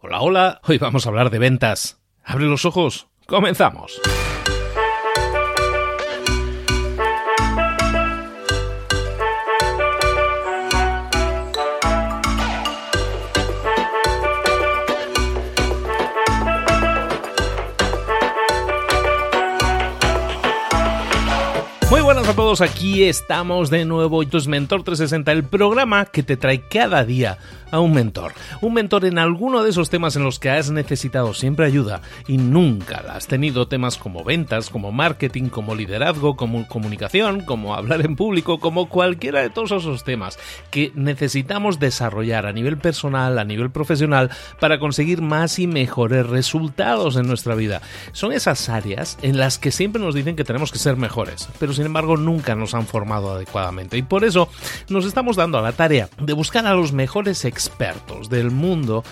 Hola, hola, hoy vamos a hablar de ventas. Abre los ojos, comenzamos. Todos, aquí estamos de nuevo, es Mentor 360, el programa que te trae cada día a un mentor. Un mentor en alguno de esos temas en los que has necesitado siempre ayuda y nunca la has tenido. Temas como ventas, como marketing, como liderazgo, como comunicación, como hablar en público, como cualquiera de todos esos temas que necesitamos desarrollar a nivel personal, a nivel profesional, para conseguir más y mejores resultados en nuestra vida. Son esas áreas en las que siempre nos dicen que tenemos que ser mejores, pero sin embargo nunca nos han formado adecuadamente. Y por eso nos estamos dando a la tarea de buscar a los mejores expertos del mundo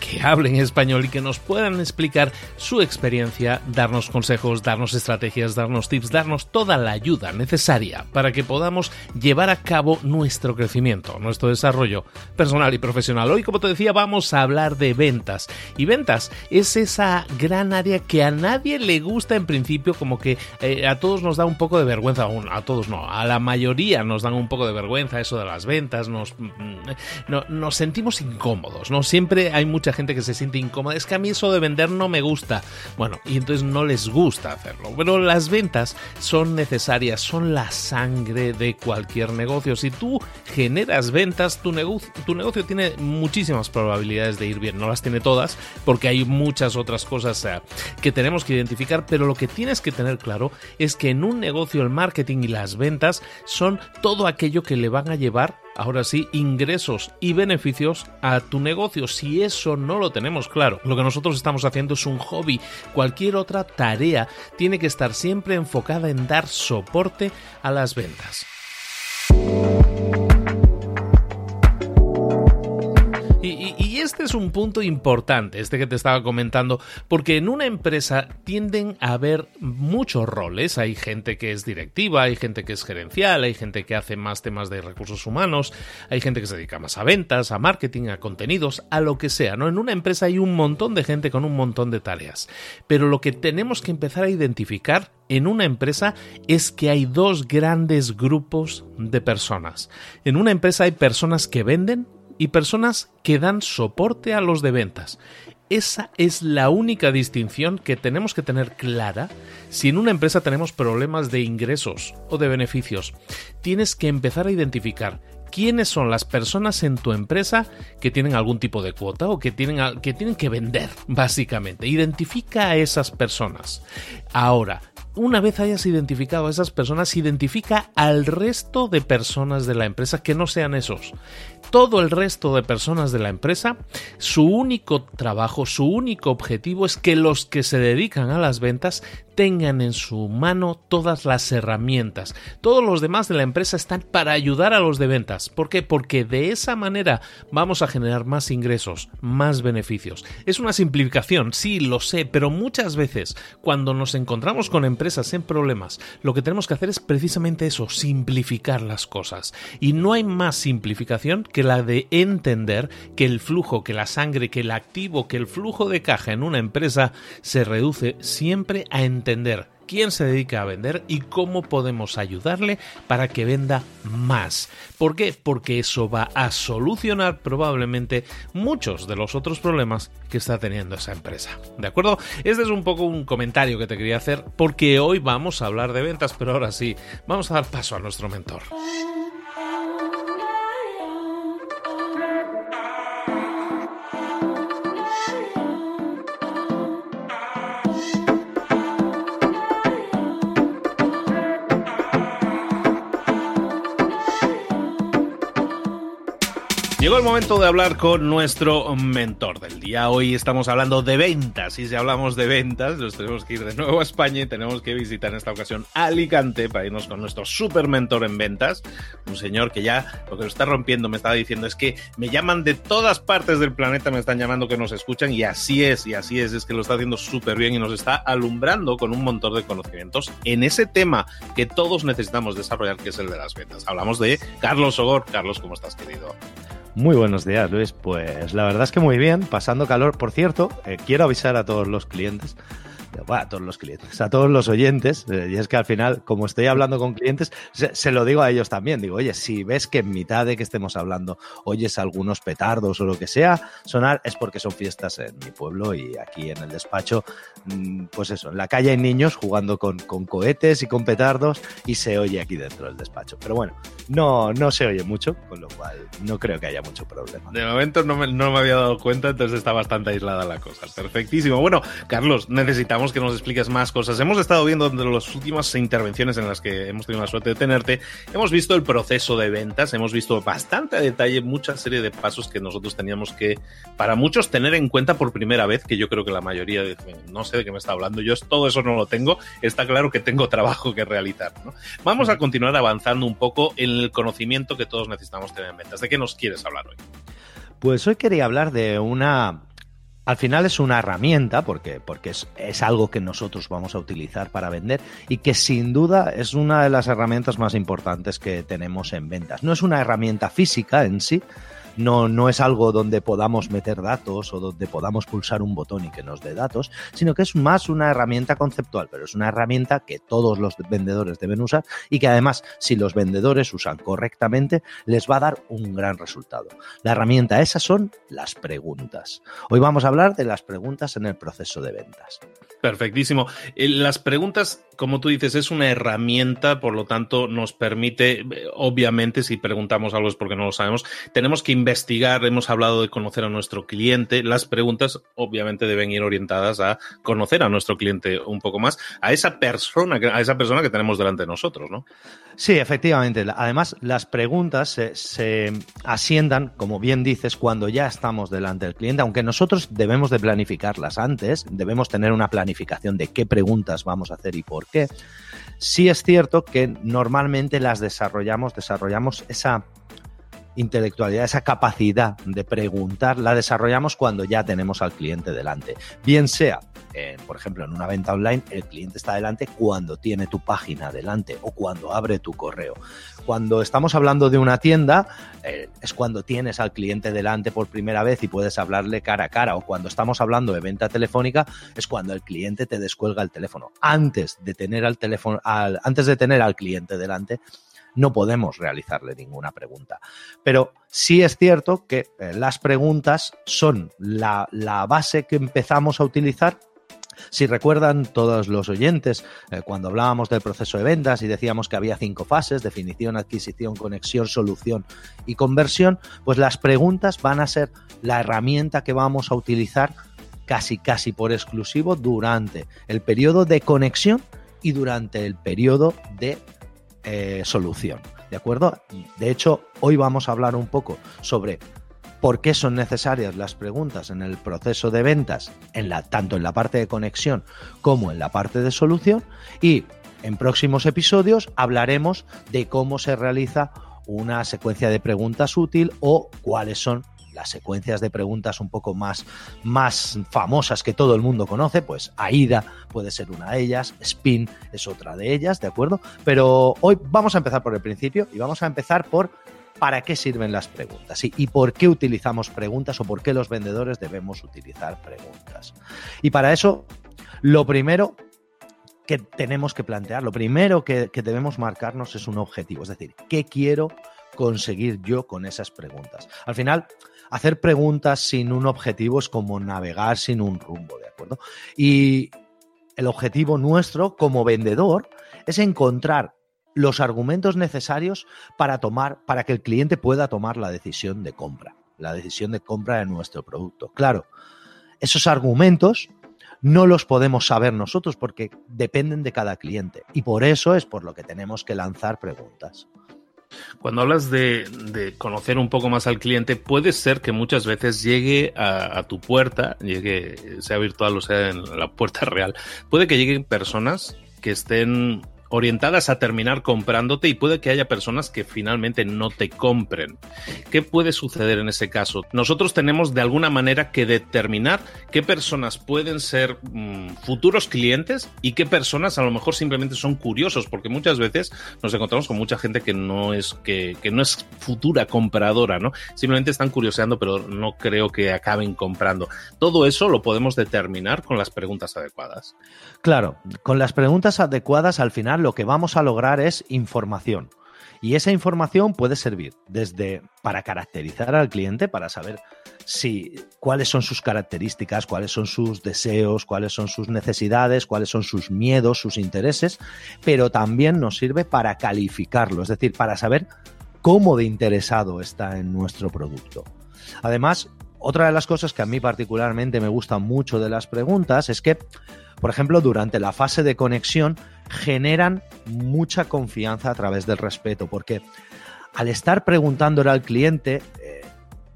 que hablen español y que nos puedan explicar su experiencia, darnos consejos, darnos estrategias, darnos tips, darnos toda la ayuda necesaria para que podamos llevar a cabo nuestro crecimiento, nuestro desarrollo personal y profesional. Hoy, como te decía, vamos a hablar de ventas. Y ventas es esa gran área que a nadie le gusta en principio, como que eh, a todos nos da un poco de vergüenza, a todos no, a la mayoría nos dan un poco de vergüenza eso de las ventas, nos, mm, no, nos sentimos incómodos, ¿no? Siempre hay mucha gente que se siente incómoda. Es que a mí eso de vender no me gusta. Bueno, y entonces no les gusta hacerlo. Pero las ventas son necesarias, son la sangre de cualquier negocio. Si tú generas ventas, tu, negocio, tu negocio tiene muchísimas probabilidades de ir bien. No las tiene todas, porque hay muchas otras cosas que tenemos que identificar, pero lo que tienes que tener claro es que en un negocio el marketing y las ventas son todo aquello que le van a llevar ahora sí, ingresos y beneficios a tu negocio. Si eso no lo tenemos claro, lo que nosotros estamos haciendo es un hobby. Cualquier otra tarea tiene que estar siempre enfocada en dar soporte a las ventas. Es un punto importante, este que te estaba comentando, porque en una empresa tienden a haber muchos roles. Hay gente que es directiva, hay gente que es gerencial, hay gente que hace más temas de recursos humanos, hay gente que se dedica más a ventas, a marketing, a contenidos, a lo que sea. ¿no? En una empresa hay un montón de gente con un montón de tareas. Pero lo que tenemos que empezar a identificar en una empresa es que hay dos grandes grupos de personas. En una empresa hay personas que venden y personas que dan soporte a los de ventas. Esa es la única distinción que tenemos que tener clara si en una empresa tenemos problemas de ingresos o de beneficios. Tienes que empezar a identificar quiénes son las personas en tu empresa que tienen algún tipo de cuota o que tienen que, tienen que vender, básicamente. Identifica a esas personas. Ahora, una vez hayas identificado a esas personas, identifica al resto de personas de la empresa que no sean esos todo el resto de personas de la empresa, su único trabajo, su único objetivo es que los que se dedican a las ventas tengan en su mano todas las herramientas. Todos los demás de la empresa están para ayudar a los de ventas. ¿Por qué? Porque de esa manera vamos a generar más ingresos, más beneficios. Es una simplificación, sí, lo sé, pero muchas veces cuando nos encontramos con empresas en problemas, lo que tenemos que hacer es precisamente eso, simplificar las cosas. Y no hay más simplificación que la de entender que el flujo, que la sangre, que el activo, que el flujo de caja en una empresa se reduce siempre a entender quién se dedica a vender y cómo podemos ayudarle para que venda más. ¿Por qué? Porque eso va a solucionar probablemente muchos de los otros problemas que está teniendo esa empresa. ¿De acuerdo? Este es un poco un comentario que te quería hacer porque hoy vamos a hablar de ventas, pero ahora sí, vamos a dar paso a nuestro mentor. Llegó el momento de hablar con nuestro mentor del día. Hoy estamos hablando de ventas y si hablamos de ventas nos tenemos que ir de nuevo a España y tenemos que visitar en esta ocasión Alicante para irnos con nuestro super mentor en ventas. Un señor que ya lo que lo está rompiendo me estaba diciendo es que me llaman de todas partes del planeta, me están llamando que nos escuchan y así es, y así es, es que lo está haciendo súper bien y nos está alumbrando con un montón de conocimientos en ese tema que todos necesitamos desarrollar que es el de las ventas. Hablamos de Carlos Ogor. Carlos, ¿cómo estás querido? Muy buenos días, Luis. Pues la verdad es que muy bien, pasando calor. Por cierto, eh, quiero avisar a todos los clientes a todos los clientes, a todos los oyentes, eh, y es que al final, como estoy hablando con clientes, se, lo digo a ellos también, digo, oye, si ves que en mitad de que estemos hablando oyes algunos petardos o lo que sea sonar, es porque son fiestas en mi pueblo y aquí en el despacho, mm, pues eso, en la calle hay niños jugando con, cohetes y con petardos y se oye aquí dentro del despacho. Pero bueno, no, no se oye mucho, con lo cual no creo que haya mucho problema. De momento no me, no me había dado cuenta, entonces está bastante aislada la cosa. Perfectísimo. Bueno, Carlos, necesitamos que nos expliques más cosas. Hemos estado viendo entre las últimas intervenciones en las que hemos tenido la suerte de tenerte, hemos visto el proceso de ventas, hemos visto bastante a detalle mucha serie de pasos que nosotros teníamos que, para muchos, tener en cuenta por primera vez, que yo creo que la mayoría no sé de qué me está hablando, yo todo eso no lo tengo, está claro que tengo trabajo que realizar. Vamos a continuar avanzando un poco en el conocimiento que todos necesitamos tener en ventas. ¿De qué nos quieres hablar hoy? Pues hoy quería hablar de una al final es una herramienta, porque, porque es, es, algo que nosotros vamos a utilizar para vender y que sin duda es una de las herramientas más importantes que tenemos en ventas. No es una herramienta física en sí, no, no es algo donde podamos meter datos o donde podamos pulsar un botón y que nos dé datos, sino que es más una herramienta conceptual, pero es una herramienta que todos los vendedores deben usar y que además, si los vendedores usan correctamente, les va a dar un gran resultado. La herramienta esas son las preguntas. Hoy vamos a hablar de las preguntas en el proceso de ventas. Perfectísimo. Eh, las preguntas, como tú dices, es una herramienta, por lo tanto, nos permite, eh, obviamente, si preguntamos algo es porque no lo sabemos, tenemos que investigar, hemos hablado de conocer a nuestro cliente. Las preguntas, obviamente, deben ir orientadas a conocer a nuestro cliente un poco más, a esa persona, a esa persona que tenemos delante de nosotros, ¿no? Sí, efectivamente. Además, las preguntas se, se, asientan, como bien dices, cuando ya estamos delante del cliente, aunque nosotros debemos de planificarlas antes, debemos tener una planificación de qué preguntas vamos a hacer y por qué. Sí es cierto que normalmente las desarrollamos, desarrollamos esa intelectualidad, esa capacidad de preguntar, la desarrollamos cuando ya tenemos al cliente delante. Bien sea, por ejemplo, en una venta online, el cliente está delante cuando tiene tu página delante o cuando abre tu correo. Cuando estamos hablando de una tienda, eh, es cuando tienes al cliente delante por primera vez y puedes hablarle cara a cara. O cuando estamos hablando de venta telefónica, es cuando el cliente te descuelga el teléfono. Antes de tener al teléfono, antes de tener al cliente delante, no podemos realizarle ninguna pregunta. Pero sí es cierto que eh, las preguntas son la, base que empezamos a utilizar si recuerdan todos los oyentes, eh, cuando hablábamos del proceso de ventas y decíamos que había cinco fases, definición, adquisición, conexión, solución y conversión, pues las preguntas van a ser la herramienta que vamos a utilizar casi casi por exclusivo durante el periodo de conexión y durante el periodo de eh, solución. ¿De acuerdo? De hecho, hoy vamos a hablar un poco sobre por qué son necesarias las preguntas en el proceso de ventas, en la, tanto en la parte de conexión como en la parte de solución. Y en próximos episodios hablaremos de cómo se realiza una secuencia de preguntas útil o cuáles son las secuencias de preguntas un poco más, más famosas que todo el mundo conoce, pues AIDA puede ser una de ellas, SPIN es otra de ellas, ¿de acuerdo? Pero hoy vamos a empezar por el principio y vamos a empezar por para qué sirven las preguntas y, por qué utilizamos preguntas o por qué los vendedores debemos utilizar preguntas. Y para eso, lo primero que tenemos que plantear, lo primero que, que debemos marcarnos es un objetivo, es decir, ¿qué quiero conseguir yo con esas preguntas? Al final, hacer preguntas sin un objetivo es como navegar sin un rumbo, ¿de acuerdo? Y el objetivo nuestro como vendedor es encontrar los argumentos necesarios para tomar, para que el cliente pueda tomar la decisión de compra, la decisión de compra de nuestro producto. Claro, esos argumentos no los podemos saber nosotros porque dependen de cada cliente y por eso es por lo que tenemos que lanzar preguntas. Cuando hablas de, conocer un poco más al cliente, puede ser que muchas veces llegue a, tu puerta, llegue, sea virtual o sea en la puerta real, puede que lleguen personas que estén orientadas a terminar comprándote y puede que haya personas que finalmente no te compren. ¿Qué puede suceder en ese caso? Nosotros tenemos de alguna manera que determinar qué personas pueden ser mm, futuros clientes y qué personas a lo mejor simplemente son curiosos, porque muchas veces nos encontramos con mucha gente que no es que, que no es futura compradora, ¿no? Simplemente están curioseando, pero no creo que acaben comprando. Todo eso lo podemos determinar con las preguntas adecuadas. Claro, con las preguntas adecuadas al final lo que vamos a lograr es información. Y esa información puede servir desde para caracterizar al cliente, para saber si cuáles son sus características, cuáles son sus deseos, cuáles son sus necesidades, cuáles son sus miedos, sus intereses, pero también nos sirve para calificarlo, es decir, para saber cómo de interesado está en nuestro producto. Además, otra de las cosas que a mí particularmente me gusta mucho de las preguntas es que, por ejemplo, durante la fase de conexión generan mucha confianza a través del respeto, porque al estar preguntándole al cliente, eh,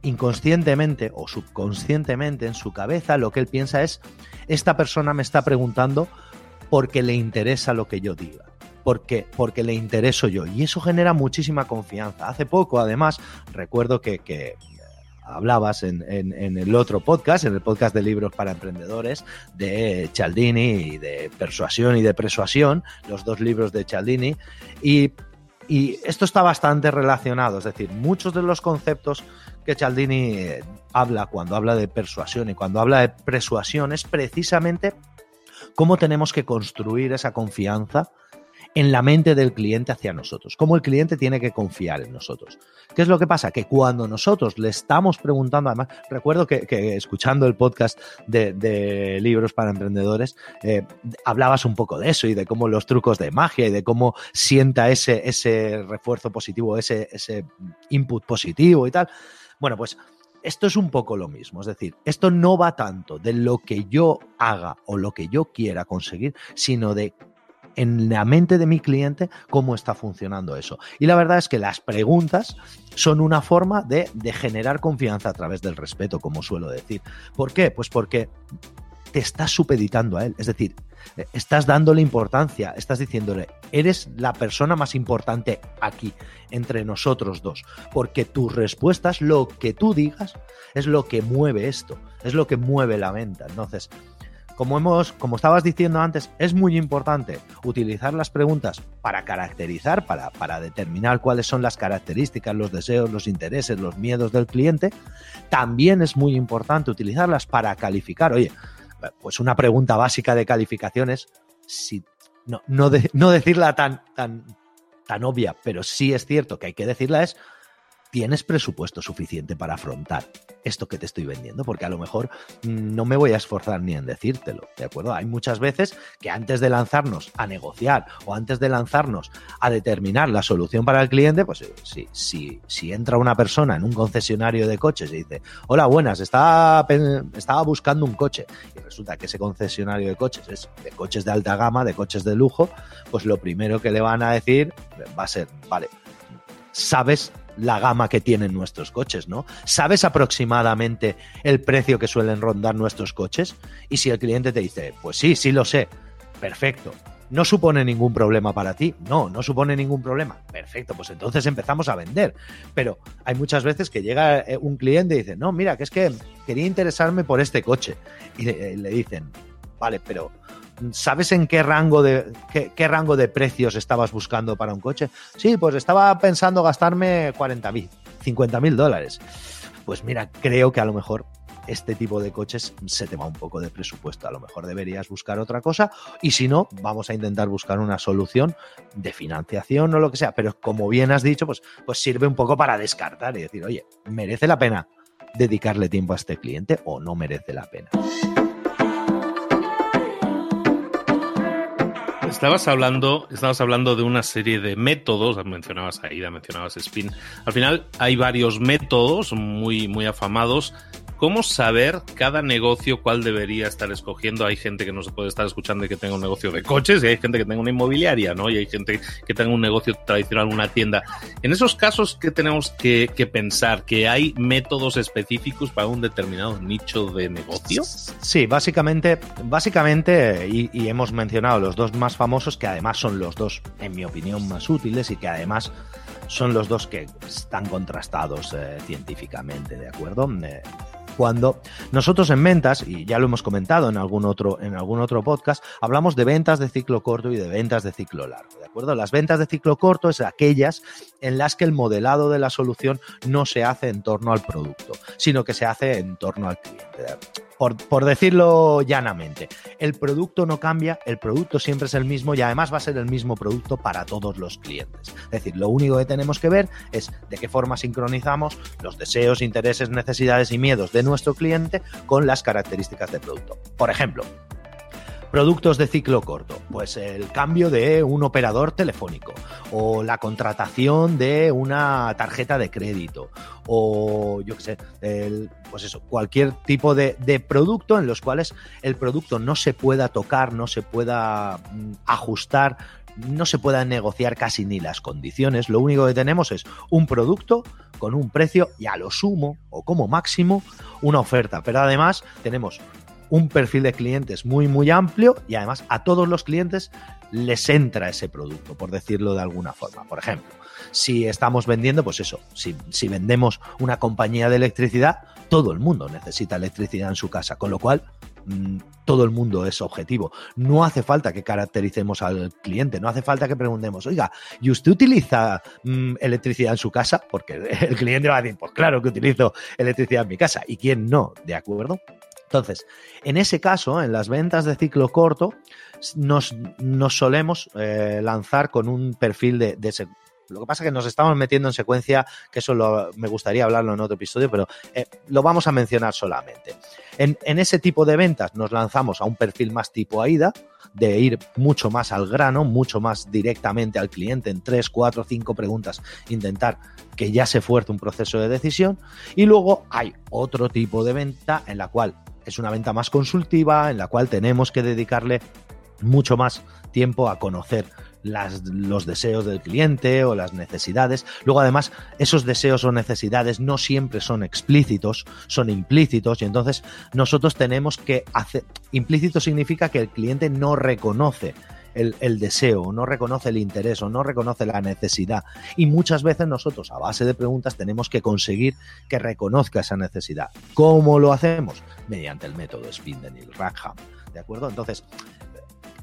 inconscientemente o subconscientemente en su cabeza, lo que él piensa es, esta persona me está preguntando porque le interesa lo que yo diga. Porque, porque le intereso yo. Y eso genera muchísima confianza. Hace poco, además, recuerdo que, que hablabas en, el otro podcast, en el podcast de libros para emprendedores, de Cialdini y de Persuasión y de Persuasión, los dos libros de Cialdini. Y, y esto está bastante relacionado, es decir, muchos de los conceptos que Cialdini eh, habla cuando habla de persuasión y cuando habla de persuasión es precisamente cómo tenemos que construir esa confianza en la mente del cliente hacia nosotros, cómo el cliente tiene que confiar en nosotros. ¿Qué es lo que pasa? Que cuando nosotros le estamos preguntando, además, recuerdo que, escuchando el podcast de, libros para emprendedores, eh, hablabas un poco de eso y de cómo los trucos de magia y de cómo sienta ese, ese refuerzo positivo, ese, ese input positivo y tal. Bueno, pues esto es un poco lo mismo, es decir, esto no va tanto de lo que yo haga o lo que yo quiera conseguir, sino de en la mente de mi cliente cómo está funcionando eso. Y la verdad es que las preguntas son una forma de, generar confianza a través del respeto, como suelo decir. ¿Por qué? Pues porque te estás supeditando a él, es decir, estás dándole importancia, estás diciéndole, eres la persona más importante aquí, entre nosotros dos, porque tus respuestas, lo que tú digas, es lo que mueve esto, es lo que mueve la venta. Entonces, como hemos, como estabas diciendo antes, es muy importante utilizar las preguntas para caracterizar, para, para determinar cuáles son las características, los deseos, los intereses, los miedos del cliente. También es muy importante utilizarlas para calificar. Oye, pues una pregunta básica de calificación es si no, no, no decirla tan, tan, tan obvia, pero sí es cierto que hay que decirla es ¿tienes presupuesto suficiente para afrontar esto que te estoy vendiendo? Porque a lo mejor no me voy a esforzar ni en decírtelo, ¿de acuerdo? Hay muchas veces que antes de lanzarnos a negociar o antes de lanzarnos a determinar la solución para el cliente, pues eh, si, si, si entra una persona en un concesionario de coches y dice, hola, buenas, estaba, estaba buscando un coche y resulta que ese concesionario de coches es de coches de alta gama, de coches de lujo, pues lo primero que le van a decir va a ser, vale, sabes la gama que tienen nuestros coches, ¿no? ¿Sabes aproximadamente el precio que suelen rondar nuestros coches? Y si el cliente te dice, pues sí, sí lo sé, perfecto. ¿No supone ningún problema para ti? No, no supone ningún problema. Perfecto, pues entonces empezamos a vender. Pero hay muchas veces que llega eh, un cliente y dice, no, mira, que es que quería interesarme por este coche. Y le, le dicen, vale, pero ¿Sabes en qué rango de qué, rango de precios estabas buscando para un coche? Sí, pues estaba pensando gastarme 40 mil, 50 mil dólares. Pues mira, creo que a lo mejor este tipo de coches se te va un poco de presupuesto. A lo mejor deberías buscar otra cosa y si no, vamos a intentar buscar una solución de financiación o lo que sea. Pero como bien has dicho, pues, pues sirve un poco para descartar y decir, oye, ¿merece la pena dedicarle tiempo a este cliente o no merece la pena? Estabas hablando, estabas hablando de una serie de métodos, mencionabas AIDA, mencionabas Spin. Al final hay varios métodos muy, muy afamados ¿Cómo saber cada negocio cuál debería estar escogiendo? Hay gente que no se puede estar escuchando y que tenga un negocio de coches, y hay gente que tenga una inmobiliaria, ¿no? Y hay gente que tenga un negocio tradicional, una tienda. En esos casos, ¿qué tenemos que, pensar? ¿Que hay métodos específicos para un determinado nicho de negocio? Sí, básicamente, básicamente, y, hemos mencionado los dos más famosos, que además son los dos, en mi opinión, más útiles y que además son los dos que están contrastados eh, científicamente, ¿de acuerdo? Eh, cuando nosotros en ventas, y ya lo hemos comentado en algún otro, en algún otro podcast, hablamos de ventas de ciclo corto y de ventas de ciclo largo, ¿de acuerdo? Las ventas de ciclo corto es aquellas en las que el modelado de la solución no se hace en torno al producto, sino que se hace en torno al cliente por, decirlo llanamente. El producto no cambia, el producto siempre es el mismo y además va a ser el mismo producto para todos los clientes. Es decir, lo único que tenemos que ver es de qué forma sincronizamos los deseos, intereses, necesidades y miedos de nuestro cliente con las características del producto. Por ejemplo, Productos de ciclo corto, pues el cambio de un operador telefónico o la contratación de una tarjeta de crédito o yo qué sé, pues eso, cualquier tipo de, de, producto en los cuales el producto no se pueda tocar, no se pueda mm, ajustar, no se pueda negociar casi ni las condiciones. Lo único que tenemos es un producto con un precio y a lo sumo o como máximo una oferta. Pero además tenemos un perfil de clientes muy, muy amplio y además a todos los clientes les entra ese producto, por decirlo de alguna forma. Por ejemplo, si estamos vendiendo, pues eso, si, si vendemos una compañía de electricidad, todo el mundo necesita electricidad en su casa, con lo cual mm, todo el mundo es objetivo. No hace falta que caractericemos al cliente, no hace falta que preguntemos, oiga, ¿y usted utiliza mm, electricidad en su casa? Porque el cliente va a decir, pues claro que utilizo electricidad en mi casa. ¿Y quién no? ¿De acuerdo? Entonces, en ese caso, en las ventas de ciclo corto, nos, solemos eh, lanzar con un perfil de, lo que pasa es que nos estamos metiendo en secuencia, que eso me gustaría hablarlo en otro episodio, pero eh, lo vamos a mencionar solamente. En, ese tipo de ventas nos lanzamos a un perfil más tipo AIDA, de ir mucho más al grano, mucho más directamente al cliente, en tres, cuatro, cinco preguntas, intentar que ya se fuerce un proceso de decisión. Y luego hay otro tipo de venta en la cual es una venta más consultiva, en la cual tenemos que dedicarle mucho más tiempo a conocer los deseos del cliente o las necesidades. Luego, además, esos deseos o necesidades no siempre son explícitos, son implícitos y entonces nosotros tenemos que hacer... Implícito significa que el cliente no reconoce el, deseo, no reconoce el interés o no reconoce la necesidad. Y muchas veces nosotros, a base de preguntas, tenemos que conseguir que reconozca esa necesidad. ¿Cómo lo hacemos? Mediante el método Spindle Rackham. ¿De acuerdo? Entonces,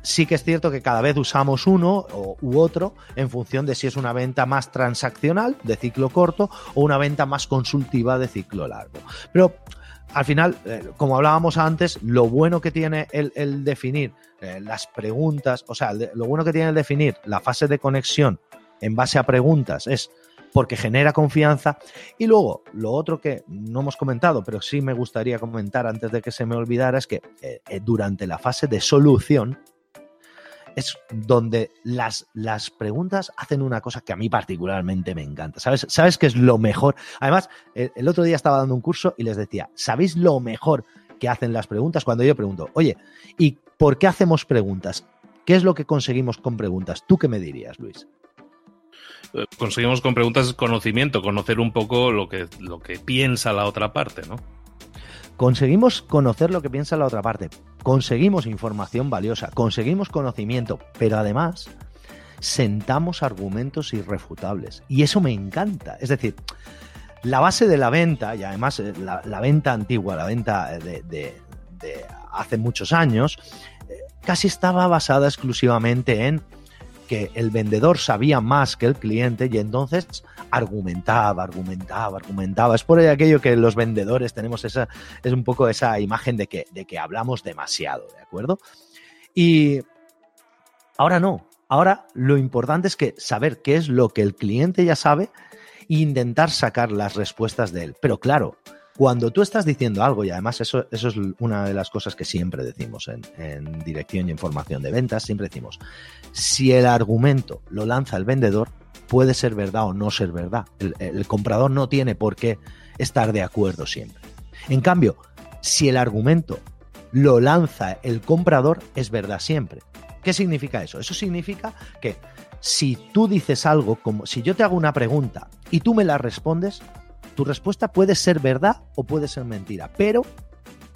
sí que es cierto que cada vez usamos uno u otro en función de si es una venta más transaccional de ciclo corto o una venta más consultiva de ciclo largo. Pero al final, eh, como hablábamos antes, lo bueno que tiene el, definir eh, las preguntas, o sea, lo bueno que tiene el definir la fase de conexión en base a preguntas es porque genera confianza. Y luego, lo otro que no hemos comentado, pero sí me gustaría comentar antes de que se me olvidara, es que eh, durante la fase de solución, es donde las, las preguntas hacen una cosa que a mí particularmente me encanta. ¿Sabes, ¿Sabes qué es lo mejor? Además, el, otro día estaba dando un curso y les decía, ¿sabéis lo mejor que hacen las preguntas? Cuando yo pregunto, oye, ¿y por qué hacemos preguntas? ¿Qué es lo que conseguimos con preguntas? ¿Tú qué me dirías, Luis? Eh, conseguimos con preguntas conocimiento, conocer un poco lo que, lo que piensa la otra parte, ¿no? Conseguimos conocer lo que piensa la otra parte, conseguimos información valiosa, conseguimos conocimiento, pero además sentamos argumentos irrefutables. Y eso me encanta. Es decir, la base de la venta, y además eh, la, venta antigua, la venta de, hace muchos años, eh, casi estaba basada exclusivamente en que el vendedor sabía más que el cliente y entonces argumentaba, argumentaba, argumentaba. Es por aquello que los vendedores tenemos esa, es un poco esa imagen de que, de que hablamos demasiado, ¿de acuerdo? Y ahora no, ahora lo importante es que saber qué es lo que el cliente ya sabe e intentar sacar las respuestas de él. Pero claro, cuando tú estás diciendo algo, y además eso, eso es una de las cosas que siempre decimos en, dirección y en formación de ventas, siempre decimos, si el argumento lo lanza el vendedor, puede ser verdad o no ser verdad. El, el comprador no tiene por qué estar de acuerdo siempre. En cambio, si el argumento lo lanza el comprador, es verdad siempre. ¿Qué significa eso? Eso significa que si tú dices algo, como si yo te hago una pregunta y tú me la respondes, tu respuesta puede ser verdad o puede ser mentira, pero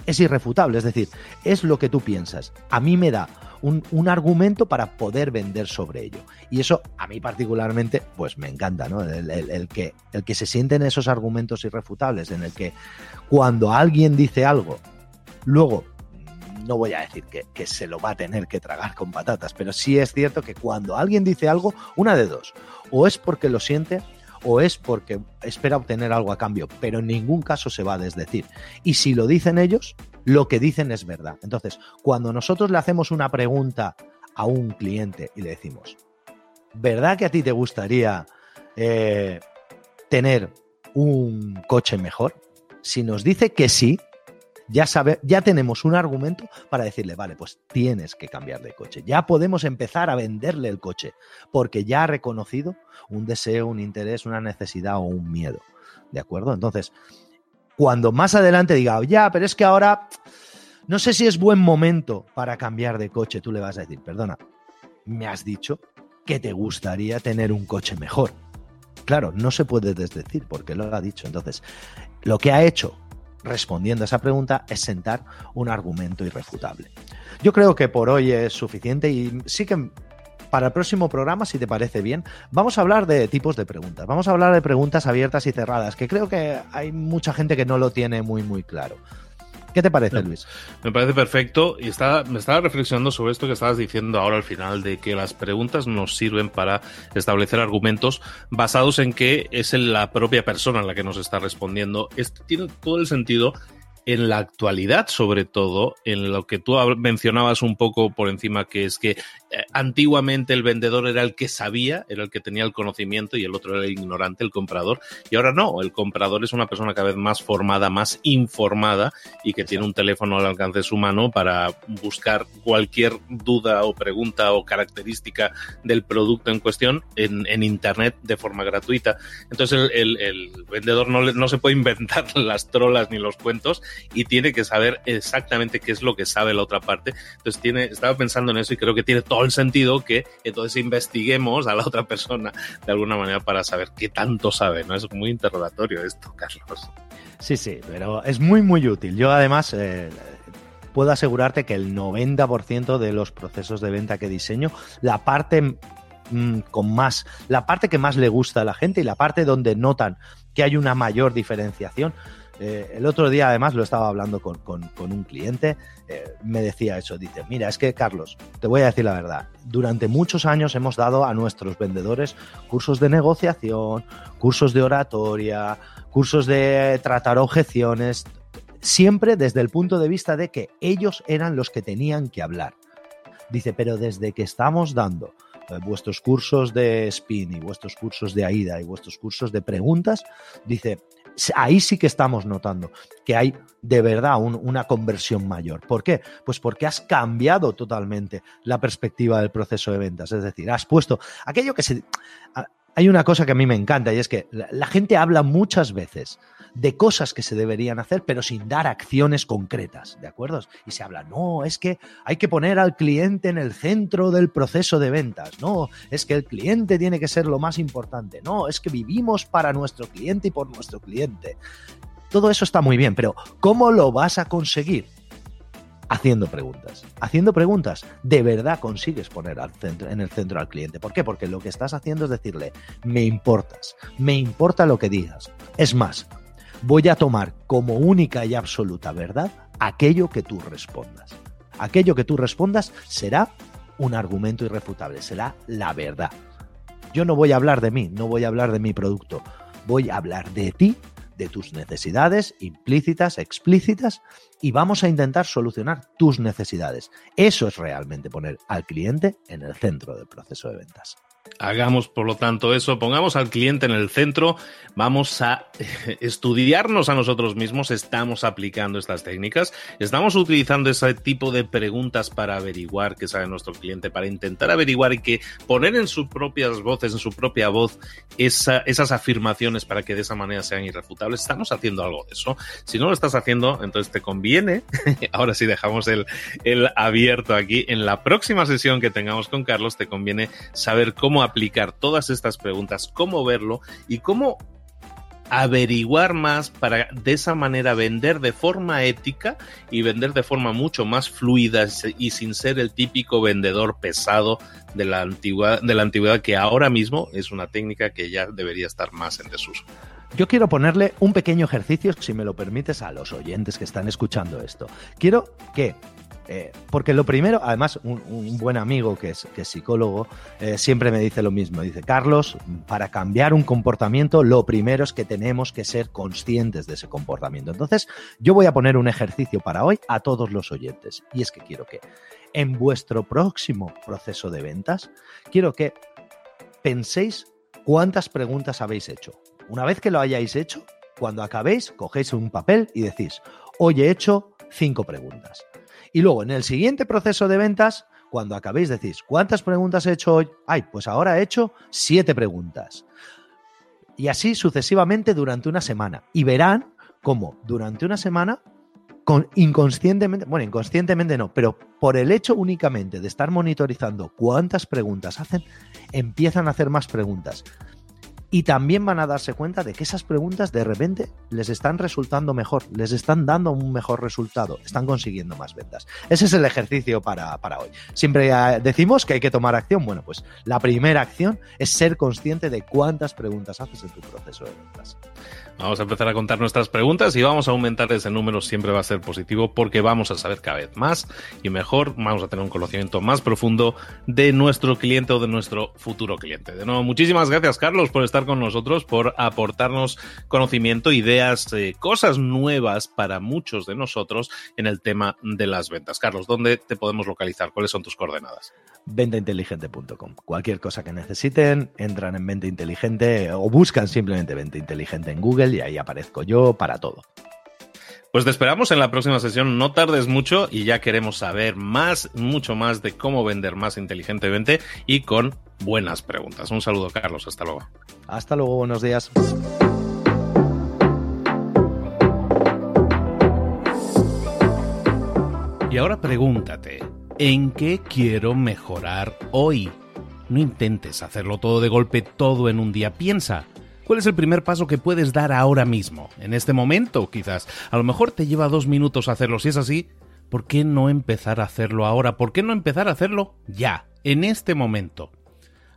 es irrefutable, es decir, es lo que tú piensas. A mí me da un, argumento para poder vender sobre ello. Y eso a mí particularmente, pues me encanta, ¿no? El, que, el que se sienten esos argumentos irrefutables, en el que cuando alguien dice algo, luego no voy a decir que, que, se lo va a tener que tragar con patatas, pero sí es cierto que cuando alguien dice algo, una de dos, o es porque lo siente o es porque espera obtener algo a cambio, pero en ningún caso se va a desdecir. Y si lo dicen ellos, lo que dicen es verdad. Entonces, cuando nosotros le hacemos una pregunta a un cliente y le decimos, ¿verdad que a ti te gustaría eh, tener un coche mejor? Si nos dice que sí, ya, sabe, ya tenemos un argumento para decirle, vale, pues tienes que cambiar de coche. Ya podemos empezar a venderle el coche, porque ya ha reconocido un deseo, un interés, una necesidad o un miedo. ¿De acuerdo? Entonces, cuando más adelante diga, ya, pero es que ahora no sé si es buen momento para cambiar de coche, tú le vas a decir, perdona, me has dicho que te gustaría tener un coche mejor. Claro, no se puede desdecir porque lo ha dicho. Entonces, lo que ha hecho respondiendo a esa pregunta es sentar un argumento irrefutable. Yo creo que por hoy es suficiente y sí que para el próximo programa, si te parece bien, vamos a hablar de tipos de preguntas. Vamos a hablar de preguntas abiertas y cerradas, que creo que hay mucha gente que no lo tiene muy, muy claro. ¿Qué te parece, Luis? Me parece perfecto y estaba, me estaba reflexionando sobre esto que estabas diciendo ahora al final, de que las preguntas nos sirven para establecer argumentos basados en que es la propia persona la que nos está respondiendo. Esto tiene todo el sentido en la actualidad, sobre todo, en lo que tú mencionabas un poco por encima, que es que eh, antiguamente el vendedor era el que sabía, era el que tenía el conocimiento y el otro era el ignorante, el comprador. Y ahora no, el comprador es una persona cada vez más formada, más informada y que tiene un teléfono al alcance de su mano para buscar cualquier duda o pregunta o característica del producto en cuestión en, Internet de forma gratuita. Entonces el, vendedor no, no se puede inventar las trolas ni los cuentos y tiene que saber exactamente qué es lo que sabe la otra parte. Entonces tiene, estaba pensando en eso y creo que tiene todo el sentido que entonces investiguemos a la otra persona de alguna manera para saber qué tanto sabe, ¿no? Es muy interrogatorio esto, Carlos. Sí, sí, pero es muy, muy útil. Yo además... Eh, puedo asegurarte que el 90% de los procesos de venta que diseño, la parte mm, con más, la parte que más le gusta a la gente y la parte donde notan que hay una mayor diferenciación eh, el otro día, además, lo estaba hablando con, un cliente, eh, me decía eso, dice, mira, es que Carlos, te voy a decir la verdad, durante muchos años hemos dado a nuestros vendedores cursos de negociación, cursos de oratoria, cursos de tratar objeciones, siempre desde el punto de vista de que ellos eran los que tenían que hablar. Dice, pero desde que estamos dando eh, vuestros cursos de spin y vuestros cursos de AIDA y vuestros cursos de preguntas, dice, ahí sí que estamos notando que hay de verdad una conversión mayor. ¿Por qué? Pues porque has cambiado totalmente la perspectiva del proceso de ventas. Es decir, has puesto aquello que se... Hay una cosa que a mí me encanta y es que la gente habla muchas veces de cosas que se deberían hacer, pero sin dar acciones concretas, ¿de acuerdo? Y se habla, no, es que hay que poner al cliente en el centro del proceso de ventas, no, es que el cliente tiene que ser lo más importante, no, es que vivimos para nuestro cliente y por nuestro cliente. Todo eso está muy bien, pero ¿cómo lo vas a conseguir? Haciendo preguntas. Haciendo preguntas, de verdad consigues poner al centro, en el centro al cliente. ¿Por qué? Porque lo que estás haciendo es decirle, me importas, me importa lo que digas. Es más, voy a tomar como única y absoluta verdad aquello que tú respondas. Aquello que tú respondas será un argumento irrefutable, será la verdad. Yo no voy a hablar de mí, no voy a hablar de mi producto, voy a hablar de ti, de tus necesidades implícitas, explícitas, y vamos a intentar solucionar tus necesidades. Eso es realmente poner al cliente en el centro del proceso de ventas. Hagamos, por lo tanto, eso, pongamos al cliente en el centro, vamos a estudiarnos a nosotros mismos, estamos aplicando estas técnicas, estamos utilizando ese tipo de preguntas para averiguar qué sabe nuestro cliente, para intentar averiguar y que poner en sus propias voces, en su propia voz, esas afirmaciones para que de esa manera sean irrefutables. Estamos haciendo algo de eso. Si no lo estás haciendo, entonces te conviene, ahora sí dejamos el, el abierto aquí, en la próxima sesión que tengamos con Carlos, te conviene saber cómo aplicar todas estas preguntas, cómo verlo y cómo averiguar más para de esa manera vender de forma ética y vender de forma mucho más fluida y sin ser el típico vendedor pesado de la antigüedad, de la antigüedad que ahora mismo es una técnica que ya debería estar más en desuso. Yo quiero ponerle un pequeño ejercicio, si me lo permites, a los oyentes que están escuchando esto. Quiero que eh, porque lo primero, además, un, buen amigo que es, psicólogo eh, siempre me dice lo mismo. Dice, Carlos, para cambiar un comportamiento, lo primero es que tenemos que ser conscientes de ese comportamiento. Entonces, yo voy a poner un ejercicio para hoy a todos los oyentes. Y es que quiero que en vuestro próximo proceso de ventas, quiero que penséis cuántas preguntas habéis hecho. Una vez que lo hayáis hecho, cuando acabéis, cogéis un papel y decís, hoy he hecho cinco preguntas. Y luego, en el siguiente proceso de ventas, cuando acabéis, decís, ¿cuántas preguntas he hecho hoy? Ay, pues ahora he hecho siete preguntas. Y así sucesivamente durante una semana. Y verán cómo durante una semana, con, inconscientemente, bueno, inconscientemente no, pero por el hecho únicamente de estar monitorizando cuántas preguntas hacen, empiezan a hacer más preguntas y también van a darse cuenta de que esas preguntas de repente les están resultando mejor, les están dando un mejor resultado, están consiguiendo más ventas. Ese es el ejercicio para, para hoy. Siempre decimos que hay que tomar acción. Bueno, pues la primera acción es ser consciente de cuántas preguntas haces en tu proceso de ventas. Vamos a empezar a contar nuestras preguntas y vamos a aumentar ese número, siempre va a ser positivo porque vamos a saber cada vez más y mejor, vamos a tener un conocimiento más profundo de nuestro cliente o de nuestro futuro cliente. De nuevo, muchísimas gracias Carlos por estar con nosotros, por aportarnos conocimiento, ideas, eh, cosas nuevas para muchos de nosotros en el tema de las ventas. Carlos, ¿dónde te podemos localizar? ¿Cuáles son tus coordenadas? ventainteligente.com. Cualquier cosa que necesiten, entran en Venta Inteligente o buscan simplemente Venta Inteligente en Google y ahí aparezco yo para todo. Pues te esperamos en la próxima sesión, no tardes mucho y ya queremos saber más, mucho más de cómo vender más inteligentemente y con buenas preguntas. Un saludo Carlos, hasta luego. Hasta luego, buenos días. Y ahora pregúntate, ¿En qué quiero mejorar hoy? No intentes hacerlo todo de golpe, todo en un día. Piensa, ¿cuál es el primer paso que puedes dar ahora mismo? En este momento, quizás. A lo mejor te lleva dos minutos hacerlo. Si es así, ¿por qué no empezar a hacerlo ahora? ¿Por qué no empezar a hacerlo ya, en este momento?